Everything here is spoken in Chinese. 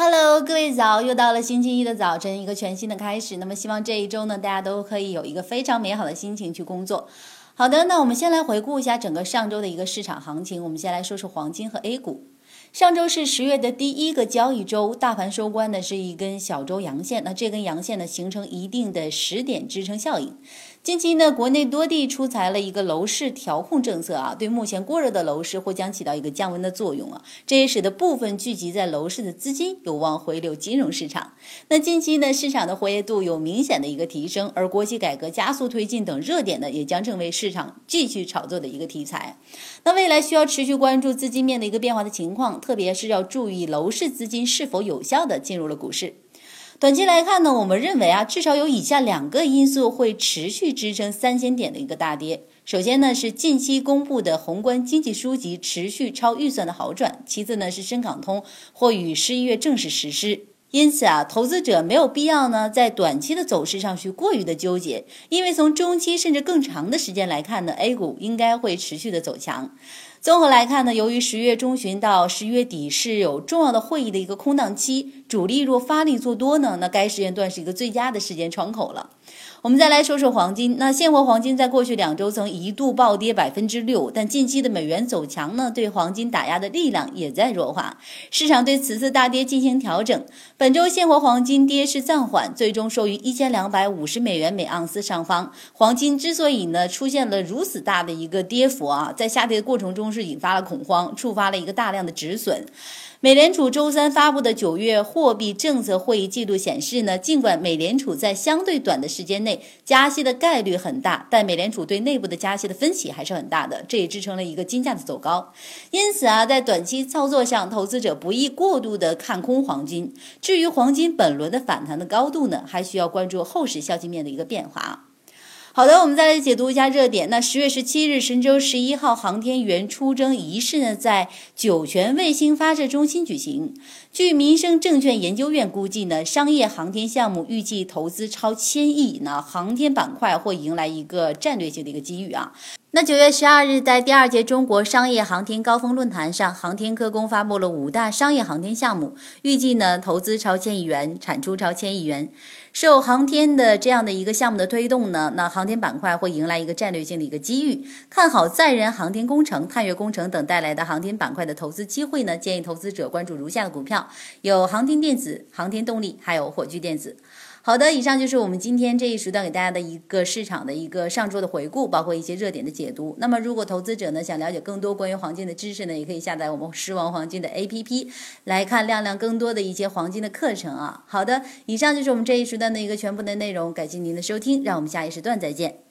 Hello，各位早，又到了星期一的早晨，一个全新的开始。那么希望这一周呢，大家都可以有一个非常美好的心情去工作。好的，那我们先来回顾一下整个上周的一个市场行情。我们先来说说黄金和 A 股。上周是十月的第一个交易周，大盘收官呢是一根小周阳线，那这根阳线呢形成一定的十点支撑效应。近期呢，国内多地出台了一个楼市调控政策啊，对目前过热的楼市或将起到一个降温的作用啊，这也使得部分聚集在楼市的资金有望回流金融市场。那近期呢，市场的活跃度有明显的一个提升，而国企改革加速推进等热点呢，也将成为市场继续炒作的一个题材。那未来需要持续关注资金面的一个变化的情，况特别是要注意楼市资金是否有效的进入了股市。短期来看呢，我们认为啊，至少有以下两个因素会持续支撑三千点的一个大跌。首先呢，是近期公布的宏观经济书籍持续超预算的好转；其次呢，是深港通或于十一月正式实施。因此啊，投资者没有必要呢，在短期的走势上去过于的纠结，因为从中期甚至更长的时间来看呢，A 股应该会持续的走强。综合来看呢，由于十月中旬到十月底是有重要的会议的一个空档期，主力若发力做多呢，那该时间段是一个最佳的时间窗口了。我们再来说说黄金。那现货黄金在过去两周曾一度暴跌百分之六，但近期的美元走强呢，对黄金打压的力量也在弱化。市场对此次大跌进行调整。本周现货黄金跌势暂缓，最终收于一千两百五十美元每盎司上方。黄金之所以呢出现了如此大的一个跌幅啊，在下跌的过程中是引发了恐慌，触发了一个大量的止损。美联储周三发布的九月货币政策会议记录显示呢，尽管美联储在相对短的时间内加息的概率很大，但美联储对内部的加息的分歧还是很大的，这也支撑了一个金价的走高。因此啊，在短期操作上，投资者不宜过度的看空黄金。至于黄金本轮的反弹的高度呢，还需要关注后市消息面的一个变化。好的，我们再来解读一下热点。那十月十七日，神舟十一号航天员出征仪式呢，在酒泉卫星发射中心举行。据民生证券研究院估计呢，商业航天项目预计投资超千亿，那航天板块会迎来一个战略性的一个机遇啊。那九月十二日，在第二届中国商业航天高峰论坛上，航天科工发布了五大商业航天项目，预计呢投资超千亿元，产出超千亿元。受航天的这样的一个项目的推动呢，那航天板块会迎来一个战略性的一个机遇。看好载人航天工程、探月工程等带来的航天板块的投资机会呢，建议投资者关注如下的股票：有航天电子、航天动力，还有火炬电子。好的，以上就是我们今天这一时段给大家的一个市场的一个上周的回顾，包括一些热点的解读。那么，如果投资者呢想了解更多关于黄金的知识呢，也可以下载我们狮王黄金的 APP 来看亮亮更多的一些黄金的课程啊。好的，以上就是我们这一时段的一个全部的内容，感谢您的收听，让我们下一时段再见。